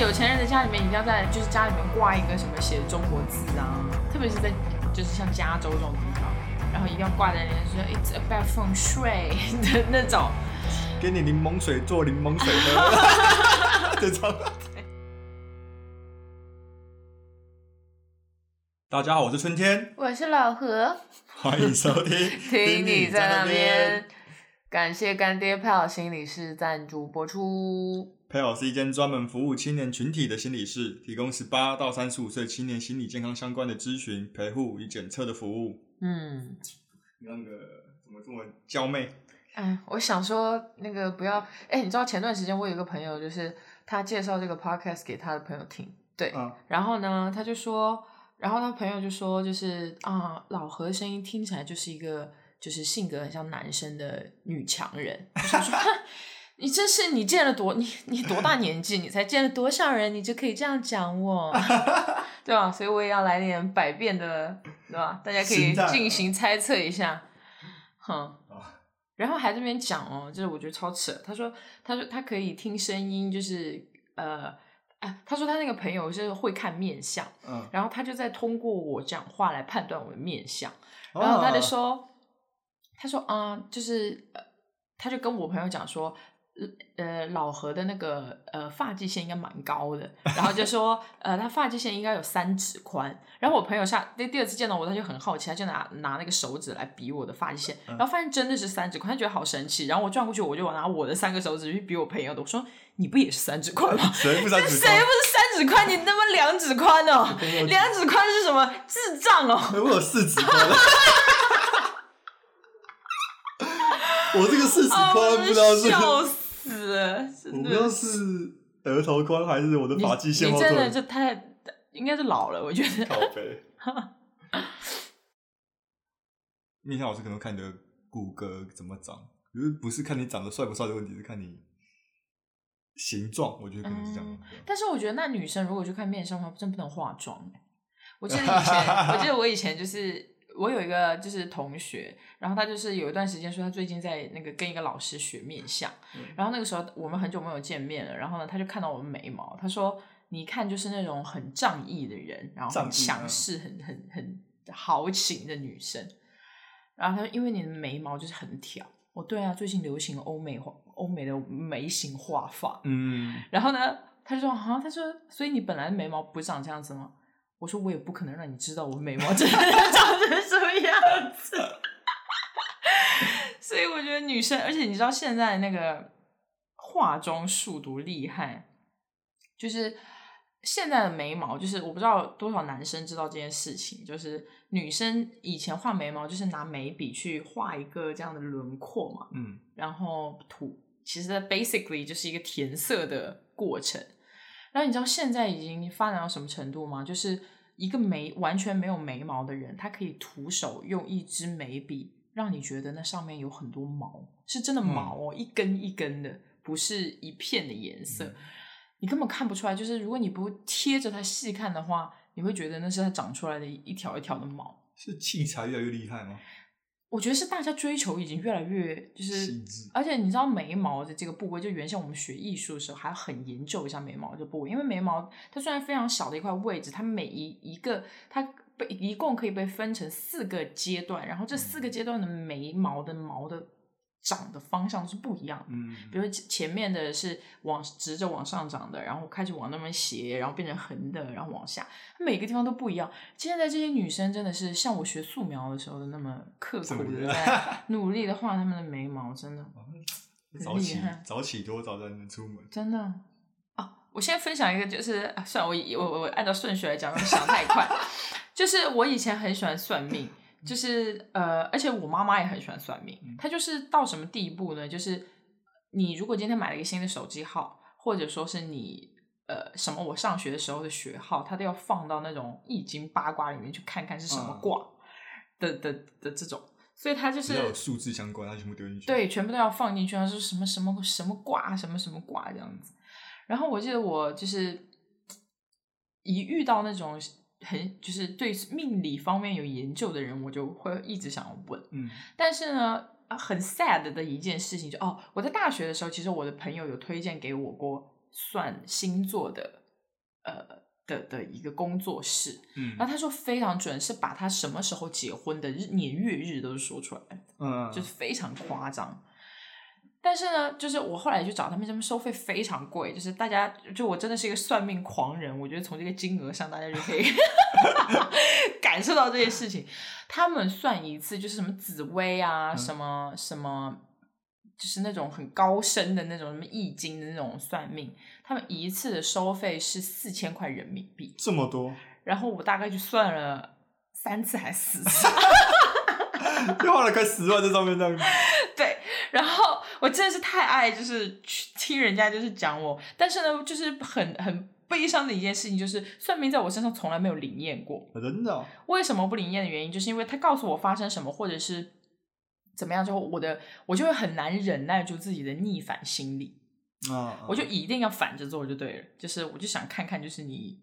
有钱人的家里面一定要在就是家里面挂一个什么写中国字啊，特别是在就是像加州这种地方，然后一定要挂在那说 It's about feng shui 的那种。给你柠檬水做柠檬水喝，这种。大家好，我是春天，我是老何，欢迎收听。听你在那边，感谢干爹派好心理师赞助播出。配好是一间专门服务青年群体的心理室，提供十八到三十五岁青年心理健康相关的咨询、陪护与检测的服务。嗯，那个怎么这么娇媚？哎，我想说那个不要，哎，你知道前段时间我有一个朋友，就是他介绍这个 podcast 给他的朋友听，对，嗯然后呢，他就说，然后他朋友就说，就是啊，老何声音听起来就是一个就是性格很像男生的女强人。我想说，哼 你这是你见了多你你多大年纪，你才见了多少人，你就可以这样讲我，对吧？所以我也要来点百变的，对吧？大家可以进行猜测一下，哼。啊，然后还这边讲哦，就是我觉得超扯。他说，他说他可以听声音，就是呃，哎，他说他那个朋友是会看面相，嗯，然后他就在通过我讲话来判断我的面相。然后他就哦，说，他说啊、就是呃，他就跟我朋友讲说。呃，老何的那个呃发际线应该蛮高的，然后就说呃他发际线应该有三指宽，然后我朋友下第第二次见到我，他就很好奇，他就拿拿那个手指来比我的发际线，嗯然后发现真的是三指宽，他觉得好神奇，然后我转过去，我就拿我的三个手指去比我朋友的，我说你不也是三指宽吗？谁不三指 谁不是三指宽？你他妈两指宽哦！两指宽是什么？智障哦！我有四指宽。我这个四指啊，宽我不知道是，笑死了，我真不知道的是额头宽还是我的发际线你真的退。就太应该是老了，我觉得。靠背。面相老师可能看你的骨骼怎么长，可是不是看你长得帅不帅的问题，是看你形状。我觉得可能是这样。嗯但是我觉得那女生如果去看面相的话，真不能化妆欸我记得以前，我记得我以前就是我有一个就是同学，然后他就是有一段时间说他最近在那个跟一个老师学面相，嗯。然后那个时候我们很久没有见面了，然后呢他就看到我们眉毛，他说你一看就是那种很仗义的人，然后很强势、很很很豪情的女生，然后他说因为你的眉毛就是很挑，我对啊，最近流行欧美画欧美的眉形画法，嗯，然后呢，他就说啊，他说，所以你本来眉毛不长这样子吗？我说我也不可能让你知道我眉毛真的长成什么样子。所以我觉得女生，而且你知道现在那个化妆术多厉害，就是现在的眉毛，就是我不知道多少男生知道这件事情，就是女生以前画眉毛就是拿眉笔去画一个这样的轮廓嘛，嗯，然后涂，其实它 basically 就是一个填色的过程。然后你知道现在已经发展到什么程度吗？就是一个眉完全没有眉毛的人，他可以徒手用一支眉笔，让你觉得那上面有很多毛，是真的毛哦，一根一根的，不是一片的颜色。嗯你根本看不出来，就是如果你不贴着它细看的话，你会觉得那是它长出来的一条一条的毛。是器材越来越厉害吗？我觉得是大家追求已经越来越就是而且你知道眉毛的这个部位，就原先我们学艺术的时候，还要很研究一下眉毛这部位，因为眉毛它虽然非常小的一块位置，它每一一个它被一共可以被分成四个阶段，然后这四个阶段的眉毛的毛的长的方向是不一样的。嗯，比如前前面的是往直着往上长的，然后开始往那边斜，然后变成横的，然后往下，每个地方都不一样。现在这些女生真的是像我学素描的时候的那么刻苦的 在努力的画她们的眉毛，真的早起早起多早才能出门。真的啊！我现在分享一个，就是啊算我我我按照顺序来讲，想太快。就是我以前很喜欢算命，就是呃，而且我妈妈也很喜欢算命。她就是到什么地步呢？就是你如果今天买了一个新的手机号，或者说是你呃什么我上学的时候的学号，她都要放到那种易经八卦里面去看看是什么嗯卦的、的的这种。所以她就是只要有数字相关，它全部丢进去。，对，全部都要放进去，然后说什么什么什么卦，什么什么卦这样子。然后我记得我就是一遇到那种很就是对命理方面有研究的人，我就会一直想要问。嗯但是呢，啊很 sad 的一件事情就哦，我在大学的时候，其实我的朋友有推荐给我过算星座的呃的的一个工作室，嗯然后他说非常准，是把他什么时候结婚的日年月日都是说出来，嗯，就是非常夸张。但是呢，就是我后来去找他们，他们收费非常贵，就是大家就我真的是一个算命狂人，我觉得从这个金额上，大家就可以 感受到这些事情。他们算一次就是什么紫薇啊，嗯什么什么，就是那种很高深的那种什么易经的那种算命，他们一次的收费是四千块人民币。这么多，然后我大概就算了三次还是四次，又花了快十万在上面这样子。对，然后我真的是太爱就是去听人家就是讲我，但是呢，就是很很悲伤的一件事情，就是算命在我身上从来没有灵验过。真的哦、为什么不灵验的原因，就是因为他告诉我发生什么，或者是怎么样之后，我的我就会很难忍耐住自己的逆反心理，啊，我就一定要反着做就对了。就是我就想看看，就是你。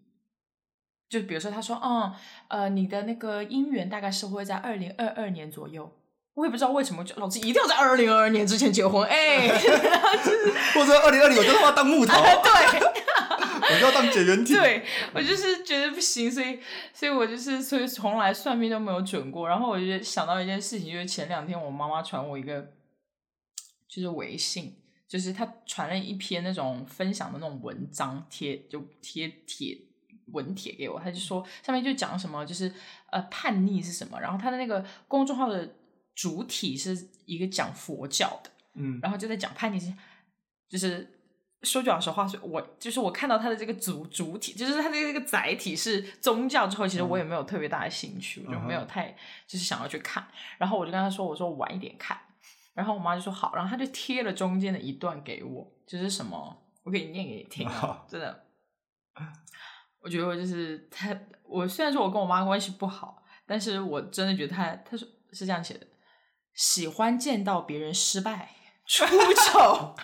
就比如说，他说，嗯，呃，你的那个姻缘大概是会在二零二二年左右。我也不知道为什么，就老子一定要在二零二二年之前结婚，哎、或者二零二零我就他妈当木头，对，我就要当绝缘体。对我就是觉得不行，所以所以我就是所以从来算命都没有准过。然后我就想到一件事情，就是前两天我妈妈传我一个就是微信，就是她传了一篇那种分享的那种文章贴，就贴帖文帖给我，她就说上面就讲什么，就是呃叛逆是什么，然后她的那个公众号的主体是一个讲佛教的。嗯，然后就在讲叛逆期，就是说句老实话，是我就是我看到他的这个主主体，就是他的这个载体是宗教之后，其实我也没有特别大的兴趣，我就没有太就是想要去看。然后我就跟他说，我说我晚一点看。然后我妈就说好，然后他就贴了中间的一段给我，就是什么，我可以念给你听啊，真的。我觉得我就是他，我虽然说我跟我妈关系不好，但是我真的觉得他，他说是这样写的：喜欢见到别人失败、出丑，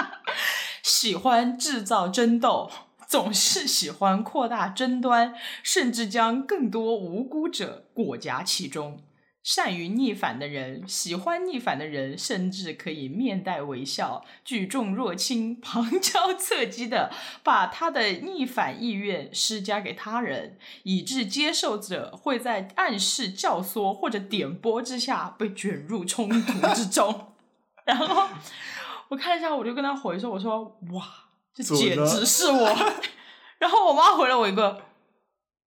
喜欢制造争斗，总是喜欢扩大争端，甚至将更多无辜者裹挟其中。善于逆反的人，喜欢逆反的人，甚至可以面带微笑、举重若轻、旁敲侧击的把他的逆反意愿施加给他人，以致接受者会在暗示、教唆或者点拨之下被卷入冲突之中。然后我看一下，我就跟他回说：“我说哇，这简直是我。”然后我妈回了我一个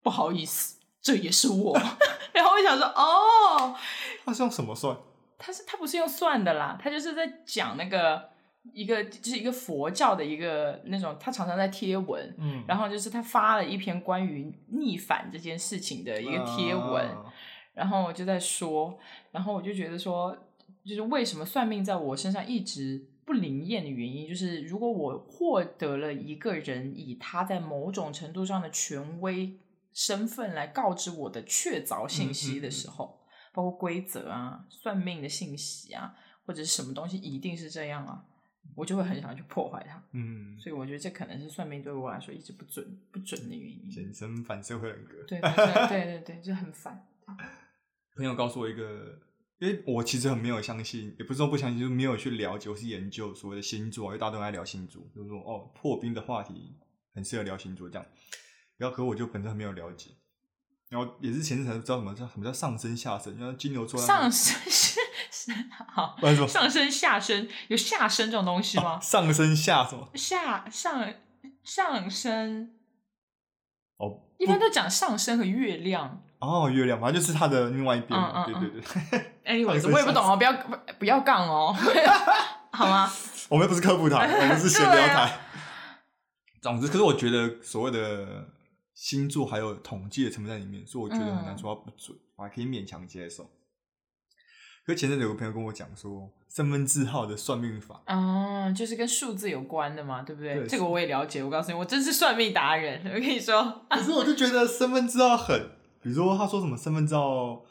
不好意思，这也是我。然后我想说，哦，他是用什么算？他是他不是用算的啦，他就是在讲那个一个就是一个佛教的一个那种，他常常在贴文，嗯然后就是他发了一篇关于逆反这件事情的一个贴文，啊然后我就在说，然后我就觉得说，就是为什么算命在我身上一直不灵验的原因，就是如果我获得了一个人以他在某种程度上的权威身份来告知我的确凿信息的时候，包括规则啊、算命的信息啊，或者是什么东西一定是这样啊，我就会很想要去破坏它。嗯，所以我觉得这可能是算命对我来说一直不准不准的原因。简称反社会人格。对对对对对对，就很烦。朋友告诉我一个，因为我其实很没有相信，也不是说不相信，就是没有去了解，我是研究所谓的星座，因为大家都爱聊星座，就是说哦，破冰的话题很适合聊星座这样。然后可我就本身很没有了解，然后也是前阵才知道什么叫什么叫上升下升，然后金牛座上升是是好上升下升有下升这种东西吗？上升下什么下上上升哦，一般都讲上升和月亮。哦月亮，反正就是它的另外一边嘛，嗯嗯对对对，anyways，我也不懂哦，不要不不要杠哦，好吗？我们又不是科普台，我们是闲聊台。总之，可是我觉得所谓的星座还有统计的成分在里面，所以我觉得很难说它不准，我还可以勉强接受。可是前阵子有个朋友跟我讲说，身份证号的算命法，嗯，就是跟数字有关的嘛，对不对？对这个我也了解。我告诉你，我真是算命达人。我跟你说，可是我就觉得身份证号很，比如说他说什么身份证号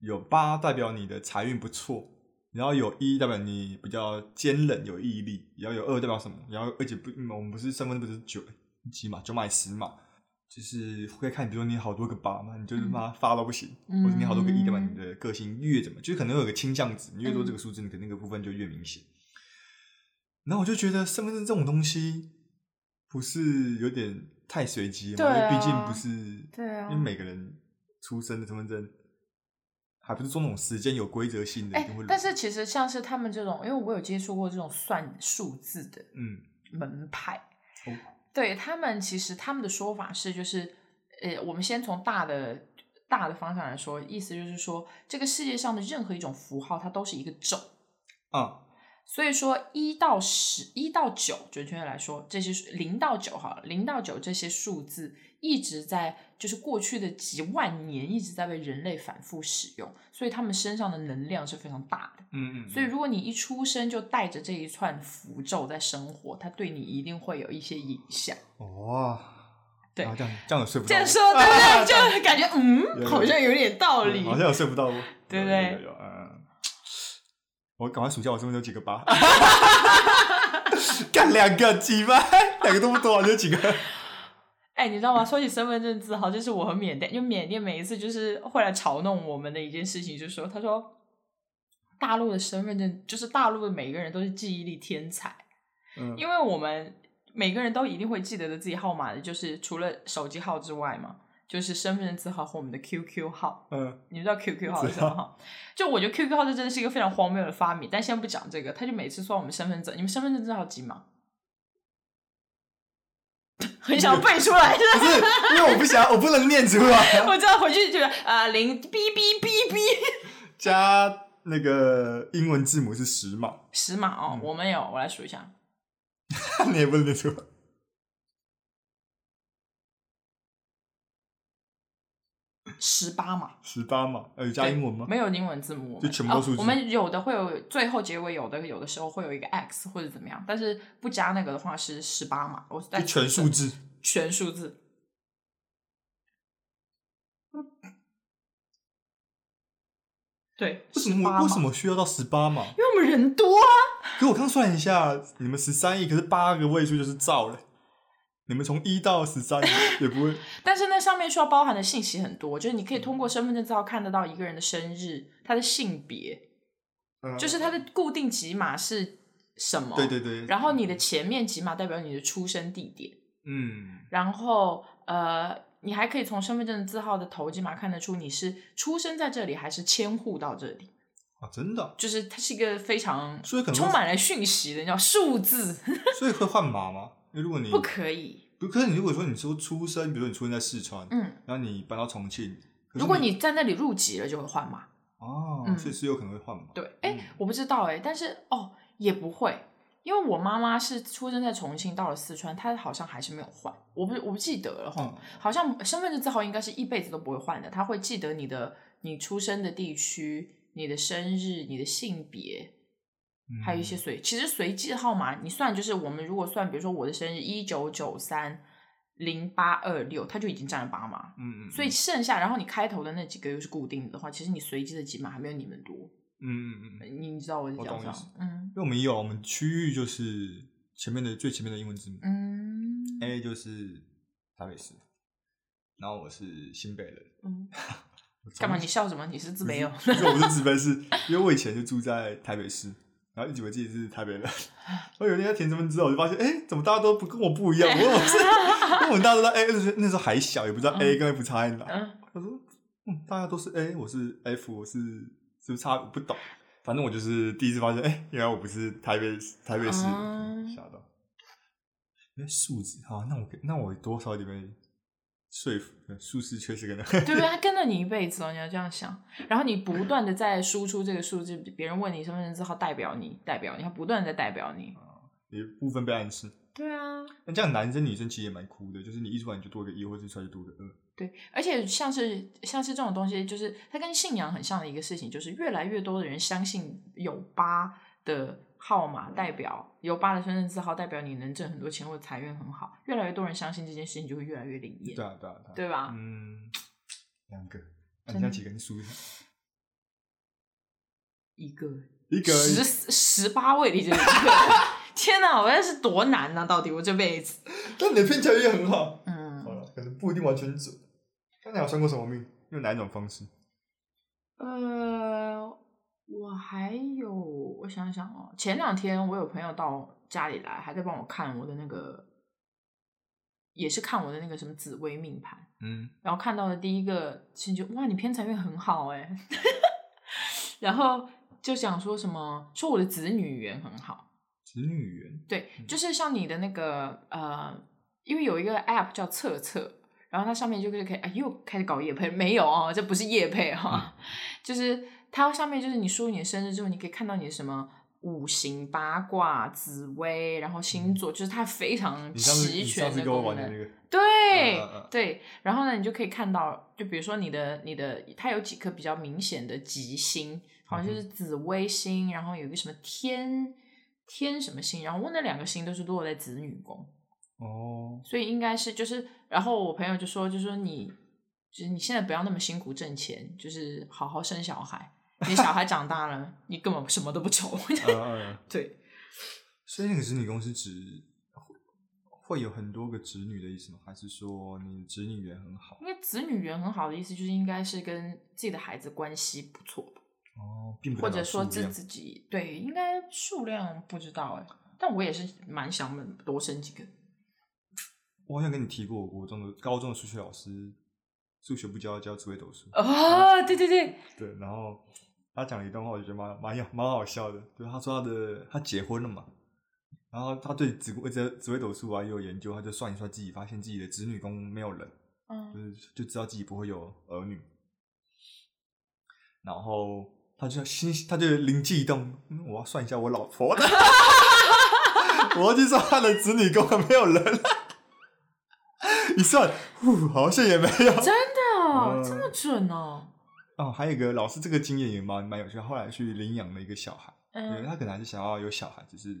有八代表你的财运不错，然后有一代表你比较坚韧有毅力，然后有二代表什么，然后而且不，嗯我们不是身份证不是九几码九买十码，就是会看，比如说你好多个八嘛，你就是妈发到不行，嗯或者你好多个一代表你的个性越怎么，就是可能有个倾向值，你越多这个数字，你可能那个部分就越明显。然后我就觉得身份证这种东西，不是有点太随机了因为毕竟啊不是，对啊因为每个人出生的身份证还不是做那种时间有规则性的。但是其实像是他们这种，因为我有接触过这种算数字的嗯，门派，哦对他们其实他们的说法是，就是呃，我们先从大的大的方向来说，意思就是说，这个世界上的任何一种符号，它都是一个咒。啊，所以说，一到十、一到九，准确的来说，这些数零到九好了，零到九这些数字一直在，就是过去的几万年一直在被人类反复使用，所以他们身上的能量是非常大的。嗯嗯，所以，如果你一出生就带着这一串符咒在生活，它对你一定会有一些影响。哦，对啊这样这样有说服到我，这样说，对不对？就感觉嗯，好像有点道理。好像有说服到我，有对不对有有有嗯，我赶快数一下我身份证有几个八，干两个几吧，两个都不多，就几个？哎，你知道吗？说起身份证字号，这是我和缅甸，就缅甸每一次就是会来嘲弄我们的一件事情，就是说，他说大陆的身份证，就是大陆的每个人都是记忆力天才，嗯，因为我们每个人都一定会记得的自己号码的，就是除了手机号之外嘛，就是身份证字号和我们的 QQ 号。嗯你知道 QQ 号是什么号？就我觉得 QQ 号这真的是一个非常荒谬的发明，但先不讲这个，他就每次说我们身份证，你们身份证字号几码？很想背出来，是不是，因为我不想，我不能念出来，我知道回去觉得啊零 B B B B 加那个英文字母是十码，十码哦，嗯我们有，我来数一下，你也不能念出来。十八码，十八码，呃，有加英文吗？没有英文字母，就全部都数字哦我们有的会有最后结尾，有的有的时候会有一个 X 或者怎么样，但是不加那个的话是十八码，我在就全数字。全数字。对，为什18码么为什？么需要到十八码？因为我们人多啊。可我刚算一下，你们十三亿，可是八个位数就是兆了。你们从一到十三 也不会，但是那上面需要包含的信息很多，就是你可以通过身份证字号看得到一个人的生日、他的性别，嗯。就是他的固定几码是什么。对对对，然后你的前面几码代表你的出生地点，嗯。然后呃，你还可以从身份证字号的头几码看得出你是出生在这里还是迁户到这里，啊，真的，就是它是一个非常所以可能充满了讯息的，你知道数字。所以会换码吗？因为如果你不可以。不，可是你如果说你说出生，比如说你出生在四川，嗯，然后你搬到重庆，如果你在那里入籍了，就会换码。哦，嗯所以是有可能会换码。对，哎、嗯我不知道哎、但是哦，也不会，因为我妈妈是出生在重庆，到了四川，她好像还是没有换，我不我不记得了哈，嗯好像身份证字号应该是一辈子都不会换的，她会记得你的你出生的地区、你的生日、你的性别，嗯还有一些随，其实随机的号码你算就是我们如果算，比如说我的生日一九九三零八二六，它就已经占了八码。嗯嗯，所以剩下，然后你开头的那几个又是固定的的话，其实你随机的几码还没有你们多。嗯嗯嗯嗯，你你知道我在讲什么？嗯因为我们也有我们区域就是前面的最前面的英文字母嗯，A 就是台北市，然后我是新北人。嗯，干嘛？你笑什么？你是自卑哦？不是，我不是自卑，是 因为我以前就住在台北市，然后一直以为自己是台北人。我有一天在填身份证之后，我就发现，哎、怎么大家都不跟我不一样？我我是，因为我们大家都在 A，那时候还小，也不知道 A 跟 F 差在哪。嗯他说，嗯，大家都是 A，我是 F，我是是不是差？我不懂。反正我就是第一次发现，哎、原来我不是台北台北市吓到。因为数字，好，那我给那我多少点被说服？数字确实跟他对不对？他跟了你一辈子哦，你要这样想。然后你不断的在输出这个数字，别人问你身份证字号代表你，代表你，他不断的在代表你。有一部分被暗示。对啊，那这样男生女生其实也蛮酷的，就是你一出来你就多个一，或者出来就多个二。对，而且像是像是这种东西，就是它跟信仰很像的一个事情，就是越来越多的人相信有八的号码代表有八的身份证字号代表你能挣很多钱或者财运很好，越来越多人相信这件事情，就会越来越灵验，对啊，对啊，对吧？嗯，两个，你现在几个？你数一下。一个一个十十八位里就有一个，天哪！我那是多难啊、到底我这辈子，但你的偏起来也很好。嗯好嗯，了，可能不一定完全准。那你有算过什么命？用哪一种方式？呃，我还有，我想想哦，前两天我有朋友到家里来，还在帮我看我的那个也是看我的那个什么紫微命盘，嗯，然后看到的第一个其实就哇，你偏财运很好哎，然后就想说什么，说我的子女缘很好，子女缘，对，就。是像你的那个呃，因为有一个 app 叫测测，然后它上面就是可以，哎，又开始搞夜配，没有哦，这不是夜配哈、就是它上面就是你输入你的生日之后，你可以看到你的什么。五行八卦、紫微，然后星座，就是它非常齐全的功能。那个，对、对，然后呢，你就可以看到，就比如说你的你的，它有几颗比较明显的吉星，好像嗯就是紫微星，然后有一个什么天天什么星，然后我那两个星都是落在子女宫，哦，所以应该是就是，然后我朋友就说，就说你就是你现在不要那么辛苦挣钱，就是好好生小孩，你小孩长大了，你根本什么都不愁。嗯 嗯，对，所以那个子女公司只会会有很多个子女的意思吗？还是说你子女缘很好？因为子女缘很好的意思，就是应该是跟自己的孩子关系不错吧。哦，并不或者说自自己对，应该数量不知道哎，但我也是蛮想多生几个。我好像跟你提过，我中的高中的数学老师，数学不教教只会斗数，哦，对对对，对，然后他讲了一段话，我就觉得蛮蛮有蛮好笑的，就是他说他的他结婚了嘛，然后他对紫微紫紫微斗数啊也有研究，他就算一算自己，发现自己的子女宫没有人，就嗯，是就知道自己不会有儿女，然后他就心他就灵机一动，嗯我要算一下我老婆的，我要去算他的子女宫有没有人，一算，呼，好像也没有。真的哦？嗯。这么准哦。哦，还有一个老师，这个经验也蛮蛮有趣的。后来去领养了一一个小孩，对嗯他可能还是想要有小孩，只是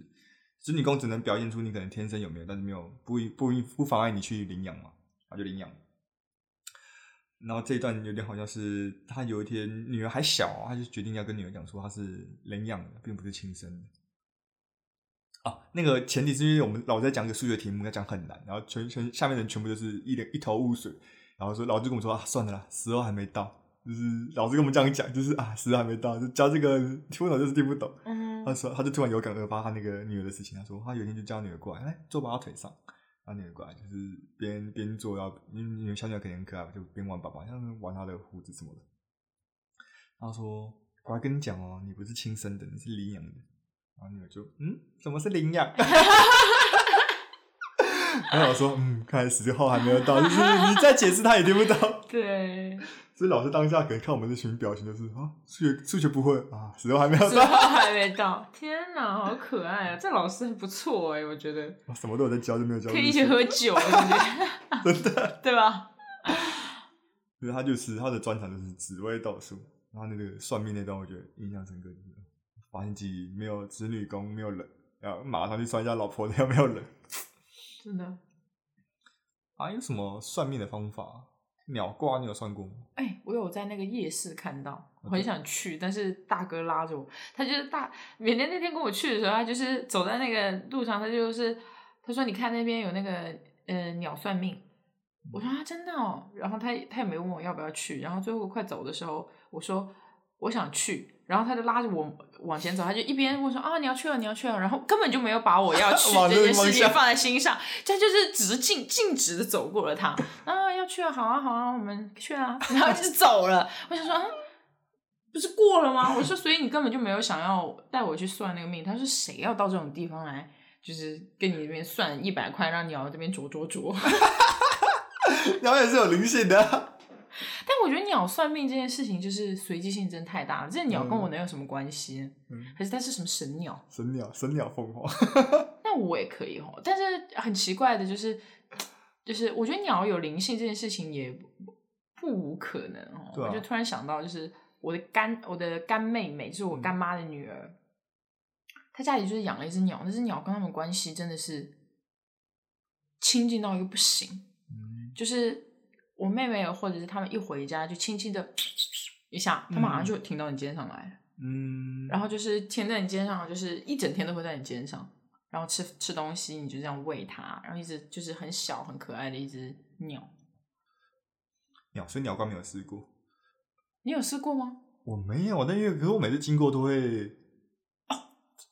子女宫只能表现出你可能天生有没有，但是没有不不不妨碍你去领养嘛，他就领养。然后这一段有点好像是他有一天女儿还小，他就决定要跟女儿讲说他是领养的，并不是亲生的。啊，那个前提是因为我们老在讲一个数学题目，要讲很难，然后全全下面人全部都是一脸一头雾水，然后说老师跟我们说啊，算了啦，时候还没到，就是老师跟我们这样讲，就是啊，时候还没到，就教这个听不懂就是听不懂。嗯他说，他就突然有感而发，他那个女儿的事情。他说，他有一天就叫女儿过来，来坐爸爸腿上，然后女儿过来就是边边坐，然后因为小女孩肯定很可爱，就边玩爸爸，像玩他的胡子什么的。他说，我还跟你讲哦，你不是亲生的，你是领养的。然后女儿就，嗯，什么是领养？然后我说，嗯，看来时候还没有到，就是你再解释他也听不到。对，所以老师当下可能看我们这群表情，就是啊，数学数学不会啊，时候还没有之到。后 还没到。天哪，好可爱啊！这老师很不错哎，我觉得啊什么都有在教，就没有教。可以一起喝酒？真的。对吧？所以他就是他的专长就是紫微斗数，然后那个算命那段，我觉得印象深刻，就是发现自己没有子女宫，没有人，然后马上去算一下老婆的有没有人。真的。还有什么算命的方法？鸟挂你有算过吗？哎、我有在那个夜市看到，我很想去，但是大哥拉着我，他就是大缅甸那天跟我去的时候，他就是走在那个路上，他就是他说你看那边有那个呃鸟算命，我说啊真的哦，然后他他也没问我要不要去，然后最后快走的时候，我说我想去，然后他就拉着我往前走，他就一边问说啊你要去了你要去了，然后根本就没有把我要去 这件事情放在心上，他就是只是径径直的走过了他，啊要去啊好啊好啊我们去啊，然后就走了，我想说啊。不是过了吗？我说，所以你根本就没有想要带我去算那个命。他说，谁要到这种地方来，就是跟你这边算一百块，让鸟这边啄啄啄。鸟也是有灵性的我觉得鸟算命这件事情，就是随机性真太大了。这鸟跟我能有什么关系呢？嗯，还是它是什么神鸟？神鸟，神鸟凤凰。那我也可以哦。但是很奇怪的就是，就是我觉得鸟有灵性这件事情也不不无可能哦。我就突然想到，就是我的干我的干妹妹，就是我干妈的女儿，她家里就是养了一只鸟，那只鸟跟他们关系真的是亲近到一个不行。嗯，就是我妹妹或者是他们一回家就轻轻的一下，它马上就停到你肩上来了。嗯，然后就是贴在你肩上，就是一整天都会在你肩上，然后吃吃东西，你就这样喂它，然后一直就是很小很可爱的一只鸟。鸟，所以鸟卦没有试过。你有试过吗？我没有，但因为可是我每次经过都会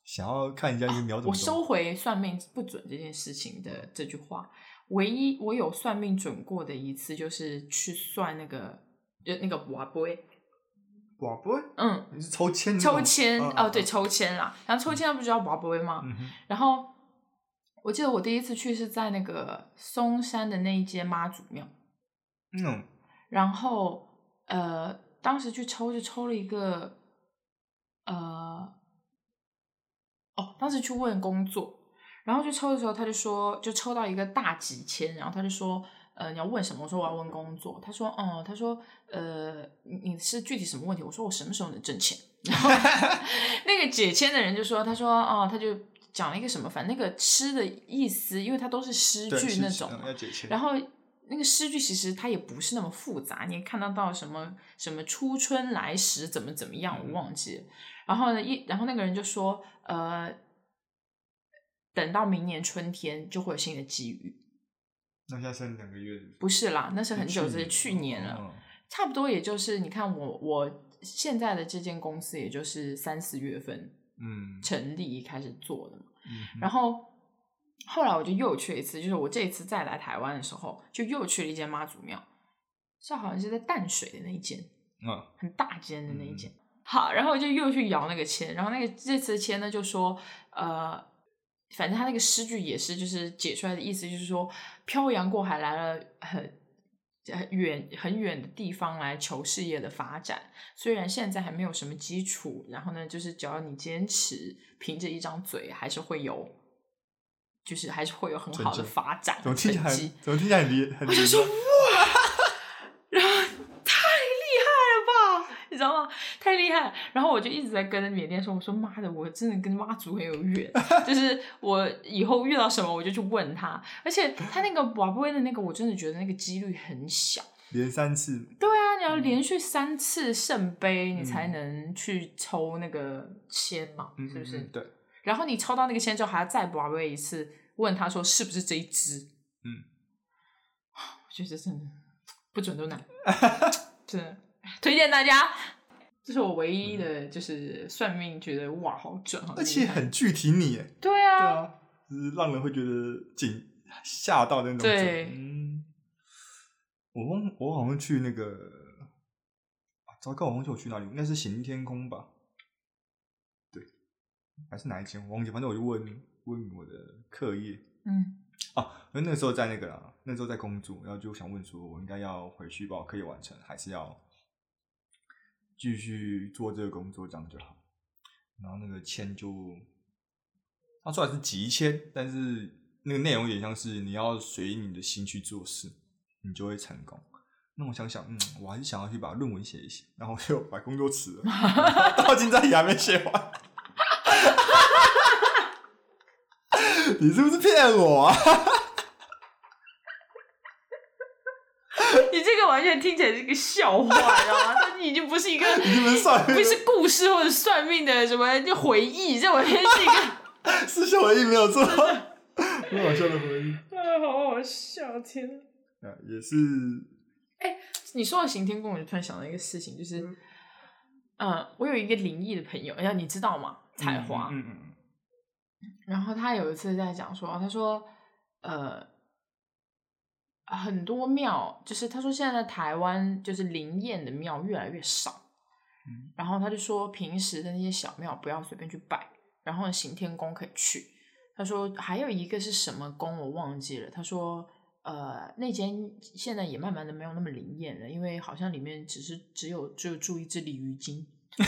想要看一下这个鸟怎么动。我收回算命不准这件事情的这句话。唯一我有算命准过的一次，就是去算那个就那个瓦杯，哇，不会，嗯，你是抽签？抽签嗯哦，对，，抽签啦。然后抽签不就叫瓦杯吗？然后我记得我第一次去是在那个嵩山的那一间妈祖庙，嗯，然后呃，当时去抽就抽了一个呃，哦，当时去问工作，然后去抽的时候他就说，就抽到一个大几千，然后他就说。呃，你要问什么？我说我要问工作。他说，嗯，他说，呃，你你是具体什么问题？我说我什么时候能挣钱？然后那个解签的人就说，他说，哦，他就讲了一个什么，反正那个诗的意思，因为它都是诗句那种然后那个诗句其实它也不是那么复杂，你也看得到什么什么初春来时怎么怎么样，我忘记了。然后呢，一然后那个人就说，呃，等到明年春天就会有新的机遇。那现在剩两个月，不是啦，那是很久之前，去去年了，嗯差不多也就是你看我我现在的这间公司，也就是三四月份嗯，成立开始做的嘛。嗯然后后来我就又去了一次，就是我这一次再来台湾的时候，就又去了一间妈祖庙，是好像是在淡水的那一间，嗯很大间的那一间。好，然后我就又去摇那个签，然后那个这次的签呢就说，呃，反正他那个诗句也是就是解出来的意思，就是说漂洋过海来了很。很远很远的地方来求事业的发展，虽然现在还没有什么基础，然后呢，就是只要你坚持，凭着一张嘴，还是会有，就是还是会有很好的发展怎么听起来。怎么听起来很离很离我就说谱哇，然后太厉害了吧，你知道吗？太厉害。然后我就一直在跟缅甸说，我说妈的，我真的跟妈祖很有缘，就是我以后遇到什么我就去问他，而且他那个瓦布威的那个，我真的觉得那个几率很小。连三次，对啊，你要连续三次圣杯，你才嗯能去抽那个签嘛，嗯是不是？嗯嗯对，然后你抽到那个签之后，还要再瓦威一次，问他说是不是这一只？嗯，我觉得真的不准都难，真的推荐大家。这是我唯一的，就是算命觉得哇，好准，而且很具体你耶，对对啊，啊，就是让人会觉得惊吓到的那种准。对嗯，我忘我好像去那个，啊糟糕，我忘记我去哪里，应该是行天宫吧？对，还是哪一间我忘记，反正我就问问我的课业。嗯。啊，因为那个时候在那个啦，那时候在工作，然后就想问说，我应该要回去把我课业完成，还是要继续做这个工作，这样就好。然后那个签就，他说来是急签，但是那个内容有点像是你要随你的心去做事，你就会成功。那我想想，嗯，我还是想要去把论文写一写，然后就把工作辞了，到现在也还没写完。你是不是骗我啊？你这个完全听起来是一个笑话，你知道吗？它已经不是一个，不是算不是故事或者算命的什么就回忆，这完全是一个，是小回忆没有错，很好笑的回忆。啊，好好笑，天哪！啊，也是，你说到刑天宫，我就突然想到一个事情，就是，嗯、我有一个灵异的朋友，哎，你知道吗？彩华，嗯嗯嗯然后他有一次在讲说，他说，呃，很多庙，就是他说现在台湾就是灵验的庙越来越少，嗯然后他就说平时的那些小庙不要随便去拜，然后行天宫可以去。他说还有一个是什么宫我忘记了，他说。呃，那间现在也慢慢的没有那么灵验了，因为好像里面只是只有只有住一只鲤鱼精。我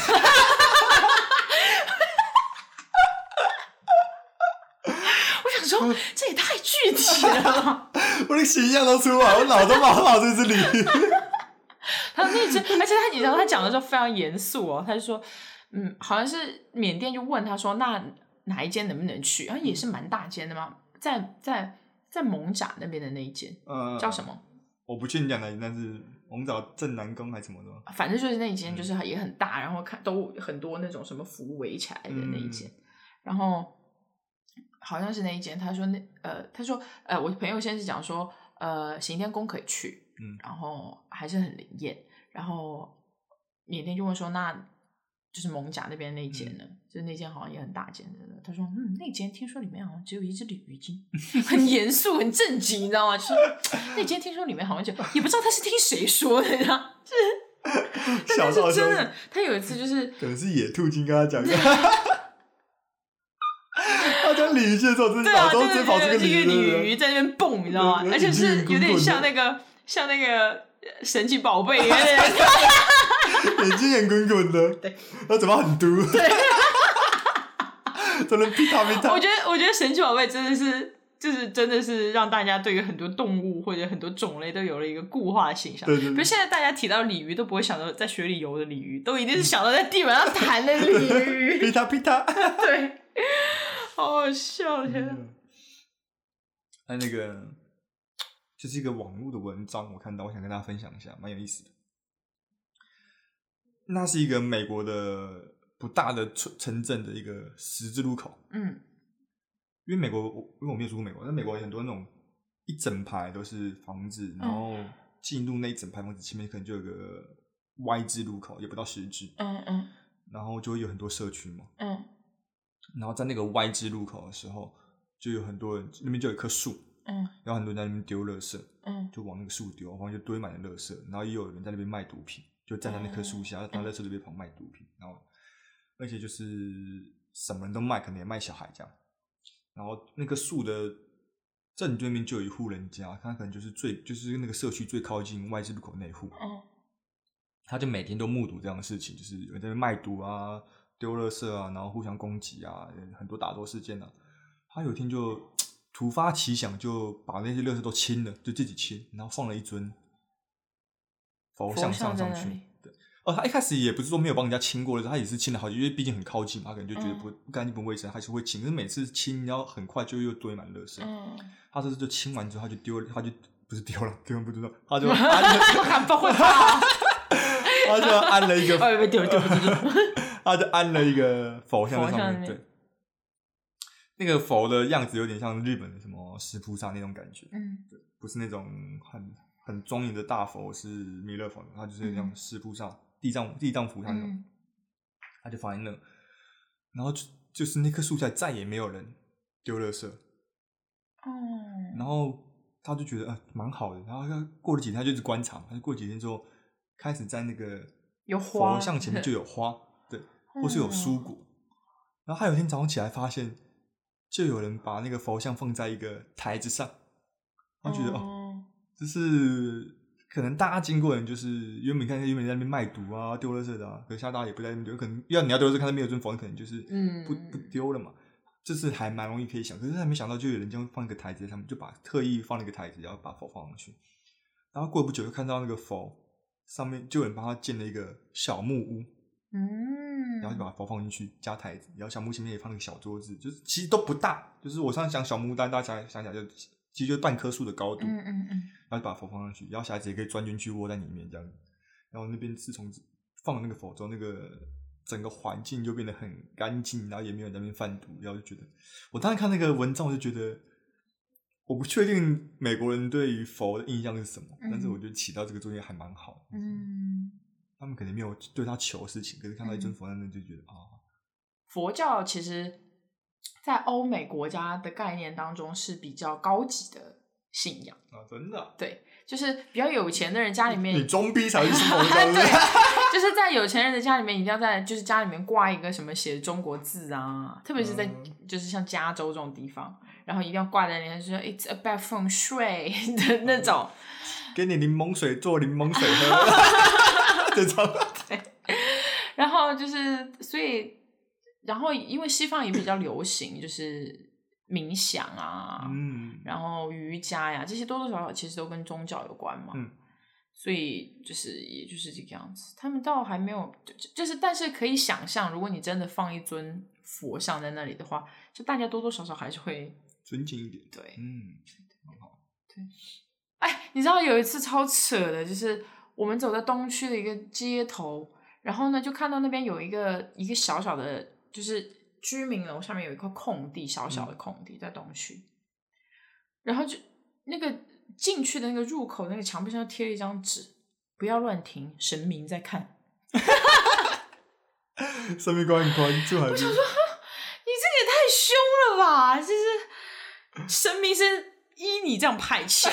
想说，这也太具体了 我的形象都出来，我脑中马上跑出一只鲤鱼。他说那只，而且他你知道他讲的时候非常严肃哦，他就说，嗯，好像是缅甸就问他说，那哪一间能不能去？然后也是蛮大间的嘛，在在在蒙甲那边的那一间呃，叫什？么？我不确定讲哪里，但是我们找正南宫还是什么的？反正就是那一间，就是也很大，然后看都很多那种什么符围起来的那一间，然后好像是那一间。他说那呃，他说呃，我朋友先是讲说呃，行天宫可以去，嗯然后还是很灵验。然后缅甸就问说，那就是蒙甲那边那间呢，就是那间好像也很大间的。他说，嗯，那间听说里面好像只有一只鲤鱼精，很严肃、很正经，你知道吗？就是 那间听说里面好像就也不知道他是听谁说的，你知道，就是，但是真的，他有一次就是可能是野兔精跟他讲。鲤鱼精的时候，真的脑中真跑出个鲤鱼在那边蹦，你知道吗？而且是有点像那个像那个神奇宝贝。眼睛眼滚滚的，对，他嘴巴很嘟，对，真的皮他皮他。我觉得，我觉得神奇宝贝真的是，就是真的是让大家对于很多动物或者很多种类都有了一个固化形象。对对。比如现在大家提到鲤鱼，都不会想到在水里游的鲤鱼，都一定是想到在地板上弹的鲤鱼。皮他皮他。对，好好笑，天哪！哎，那个就是一个网络的文章，我看到，我想跟大家分享一下，蛮有意思的。那是一个美国的不大的城城镇的一个十字路口。嗯，因为美国，因为我没有住过美国，但美国有很多那种一整排都是房子，然后进入那一整排房子前面可能就有个 Y 字路口，也不到十字。嗯嗯。然后就会有很多社区嘛。嗯。然后在那个 Y 字路口的时候，就有很多人那边就有一棵树。嗯。然后很多人在那边丢垃圾。嗯。就往那个树丢，然后就堆满了垃圾，然后也有人在那边卖毒品。就站在那棵树下，然后在车里边旁卖毒品，然后而且就是什么人都卖，可能也卖小孩这样。然后那棵树的正对面就有一户人家，他可能就是最就是那个社区最靠近外置路口那户。嗯，他就每天都目睹这样的事情，就是有人在卖毒啊、丢垃圾啊，然后互相攻击啊，很多打斗事件啊。他有一天就突发奇想，就把那些垃圾都清了，就自己清，然后放了一尊。佛像上上去，对哦，他一开始也不是说没有帮人家清过的，他也是清了好几，因为毕竟很靠近嘛，他可能就觉得不不干净不卫生，还是会清。可是每次清，然后很快就又堆满垃圾。嗯，他这次就清完之后，他就丢了，他就不是丢了，丢了不知道，他就 安 不会吧？他就安了一个，哎，丢丢丢，他就安了一个佛像在上面，对，那个佛的样子有点像日本的什么石菩萨那种感觉，嗯，对，不是那种很。很庄严的大佛是弥勒佛，他就是那种石菩萨、地藏地藏菩萨那种，他就放在那，然后就就是那棵树下再也没有人丢垃圾，哦，然后他就觉得啊蛮好的，然后他过了几天他就一直观察，他就过几天之后开始在那个有花佛像前面就有花，对，或是有蔬果，然后他有一天早上起来发现，就有人把那个佛像放在一个台子上，他觉得哦。就是可能大家经过人，就是原本看见原本在那边卖毒啊、丢垃圾的啊，可是现在大家也不在那边丢，可能要你要丢垃圾，看到没有尊佛，可能就是不不丢了嘛。这是还蛮容易可以想，可是他没想到，就有人将放一个台子在上面，就把特意放了一个台子，然后把佛放上去。然后过不久就看到那个佛上面就有人帮他建了一个小木屋，嗯，然后就把佛放进去加台子，然后小木前面也放了个小桌子，就是其实都不大，就是我上次讲小木屋，但大家想想就。其实就半棵树的高度，嗯嗯嗯，然后就把佛放上去，然后小孩子也可以钻进去窝在里面这样。然后那边自从放了那个佛之后，那个整个环境就变得很干净，然后也没有在那边贩毒。然后就觉得，我当时看那个文章，我就觉得，我不确定美国人对于佛的印象是什么，但是我觉得起到这个作用还蛮好。嗯，他们肯定没有对他求事情，可是看到一尊佛在那，就觉得啊，佛教其实。在欧美国家的概念当中是比较高级的信仰啊，真的，对，就是比较有钱的人家里面，你装逼才是佛教 对，就是在有钱人的家里面，一定要在就是家里面挂一个什么写中国字啊，特别是在就是像加州这种地方，然后一定要挂在脸上说 It's a bad feng shui 的那种，给你柠檬水做柠檬水喝，这种，对，然后就是所以。然后，因为西方也比较流行，就是冥想啊，嗯，然后瑜伽呀，这些多多少少其实都跟宗教有关嘛，嗯，所以就是也就是这个样子。他们倒还没有，就就是，但是可以想象，如果你真的放一尊佛像在那里的话，就大家多多少少还是会尊敬一点，对，嗯，很好，对。哎，你知道有一次超扯的，就是我们走在东区的一个街头，然后呢，就看到那边有一个一个小小的。就是居民楼上面有一块空地，小小的空地在东区，然后就那个进去的那个入口那个墙壁上贴了一张纸，不要乱停，神明在看。生命观很宽，就还是你这个也太凶了吧！就是生命是依你这样派遣？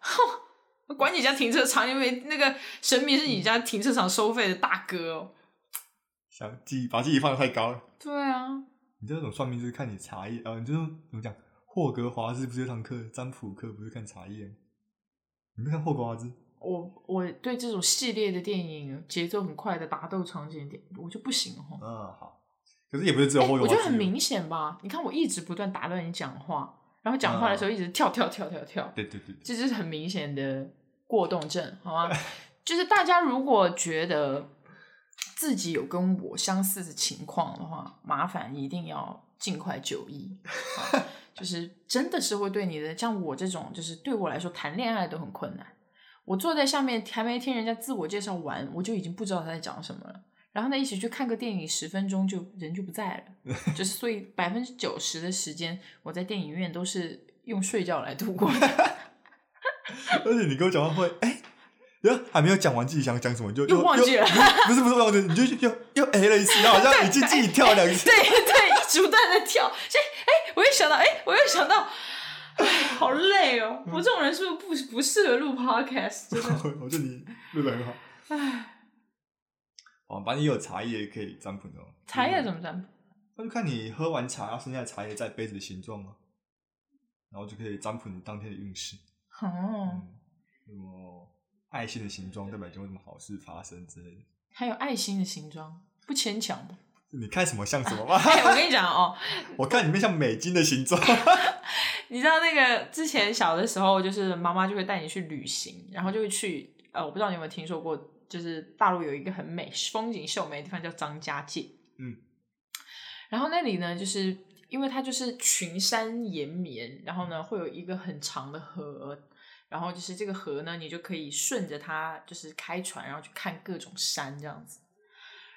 哼，管你家停车场，因为那个神明是你家停车场收费的大哥哦。想自己把自己放的太高了。对啊，你这种算命就是看你茶叶，呃，你这种怎么讲？霍格华兹不是有堂课占卜课，不是看茶叶吗？你没看霍格华兹？我我对这种系列的电影节奏很快的打斗场景点，我就不行哦。嗯，好。可是也不是只有哎霍格华兹有，我觉得很明显吧？你看我一直不断打断你讲话，然后讲话的时候一直跳跳跳跳跳，对对对对，这就是很明显的过动症，好吗？就是大家如果觉得自己有跟我相似的情况的话，麻烦一定要尽快就医。啊 就是真的是会对你的，像我这种，就是对我来说谈恋爱都很困难。我坐在下面还没听人家自我介绍完，我就已经不知道他在讲什么了。然后呢，一起去看个电影，十分钟就人就不在了。就是所以百分之九十的时间，我在电影院都是用睡觉来度过的。而且你跟我讲话会，哎、然后还没有讲完自己想讲什么，就又忘记了不是不是忘记，你就又又 A 了一次，然后好像已经自己跳两次。对对，一直不断的跳。所以，哎，我又想到，哎，我又想到，哎，好累哦！我这种人是不是不不适合录 podcast？真的，我觉得你录的很好。哎，哦，反正也有茶叶可以占卜的哦。茶叶怎么占卜？那就看你喝完茶，剩下的茶叶在杯子的形状嘛，然后就可以占卜你当天的运势。哦，嗯，什么爱心的形状代表就会什么好事发生之类的。还有爱心的形状，不牵强的？你看什么像什么吗？哎，我跟你讲哦，我看里面像美金的形状。你知道那个之前小的时候，就是妈妈就会带你去旅行，然后就会去呃，我不知道你有没有听说过，就是大陆有一个很美、风景秀美的地方叫张家界。嗯，然后那里呢，就是因为它就是群山延绵，然后呢会有一个很长的河，然后就是这个河呢，你就可以顺着它就是开船，然后去看各种山这样子。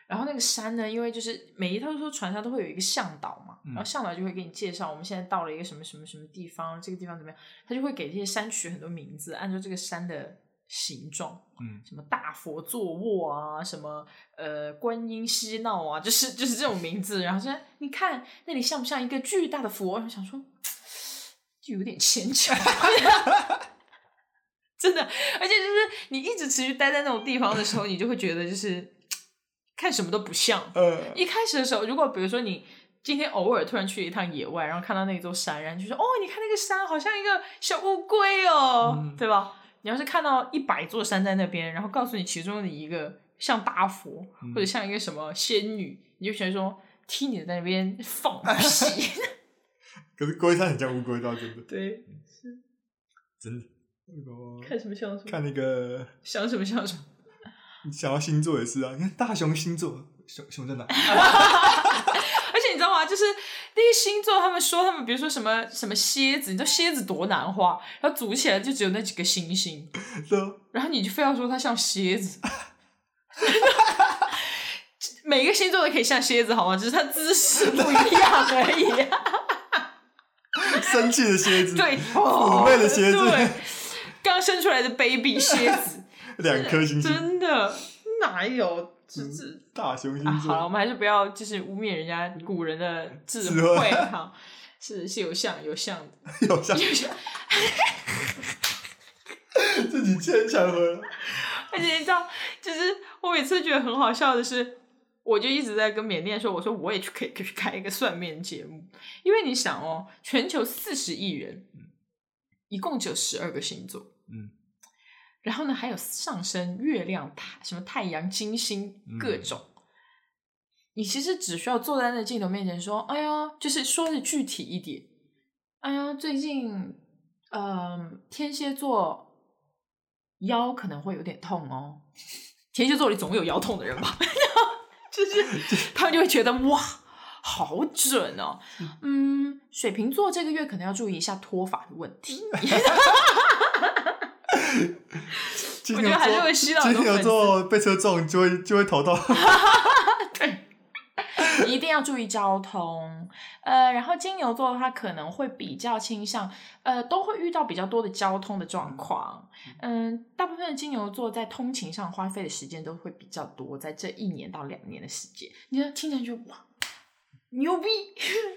然后那个山呢，因为就是每一艘艘船上都会有一个向导嘛，嗯然后向导就会给你介绍我们现在到了一个什么什么什么地方，这个地方怎么样，他就会给这些山取很多名字，按照这个山的形状，嗯，什么大佛坐卧啊，什么呃观音嬉闹啊，就是就是这种名字。然后说你看那里像不像一个巨大的佛？我想说，就有点牵强。真的，而且就是你一直持续待在那种地方的时候，你就会觉得就是看什么都不像。嗯，一开始的时候，如果比如说你今天偶尔突然去一趟野外，然后看到那座山，然后就说：“哦，你看那个山好像一个小乌龟哦，嗯对吧？”你要是看到一百座山在那边，然后告诉你其中的一个像大佛、嗯或者像一个什么仙女，你就觉得说听你在那边放屁。可是龟山很像乌龟，倒真的，对，是真的。那个看什么像什么，看那个，想什么像什么。你想要星座也是啊，你看大熊星座，熊熊在哪？而且你知道吗？就是那些星座，他们说他们，比如说什么什么蝎子，你知道蝎子多难画，然后组起来就只有那几个星星，然后你就非要说它像蝎子。每个星座都可以像蝎子，好吗？只是它姿势不一样而已。生气的蝎子，对，妩媚的蝎子对，刚生出来的 baby 蝎子，两颗星星，真的哪有？这这大熊星啊，好了，我座，们还是不要就是污蔑人家古人的智智慧慧。哈，是是有像有像的，有像。有像。自己牵强了。而且你知道，就是我每次觉得很好笑的是，我就一直在跟缅甸说，我说我也去可以可以去开一个算命节目，因为你想哦，全球四十亿人，一共只有十二个星座，嗯，然后呢还有上升、月亮、太什么太阳、金星嗯各种。你其实只需要坐在那镜头面前说：“哎呀，就是说的具体一点。哎呀，最近，嗯、天蝎座腰可能会有点痛哦。天蝎座里总有腰痛的人吧？就是 他们就会觉得哇，好准哦。嗯，水瓶座这个月可能要注意一下脱发的问题。金我觉得还是会吸到金牛座被车撞就会就会头痛，对，一定要注意交通。呃，然后金牛座的话，可能会比较倾向，呃，都会遇到比较多的交通的状况。嗯，大部分的金牛座在通勤上花费的时间都会比较多，在这一年到两年的时间，你就听起来就哇，牛逼，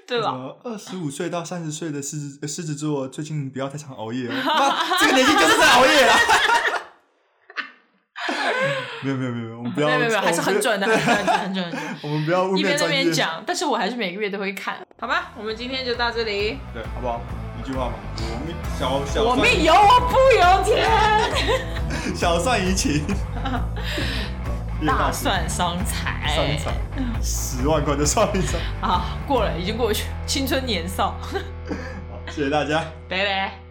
对吧？呃，二十五岁到三十岁的狮子呃狮子座，最近不要太常熬夜哦。妈这个年纪就是在熬夜啊。没有没有没有没有，我们不要，没有没有，还是很准的，很准很准。我们不要污一边那边。讲，但是我还是每个月都会看，好吧？我们今天就到这里。对，好不好？一句话嘛，我命小小我命由我不由天，小算怡情，越 大蒜伤财。伤财，十万块的算一张。啊，过了，已经过去，青春年少，好，谢谢大家。拜拜。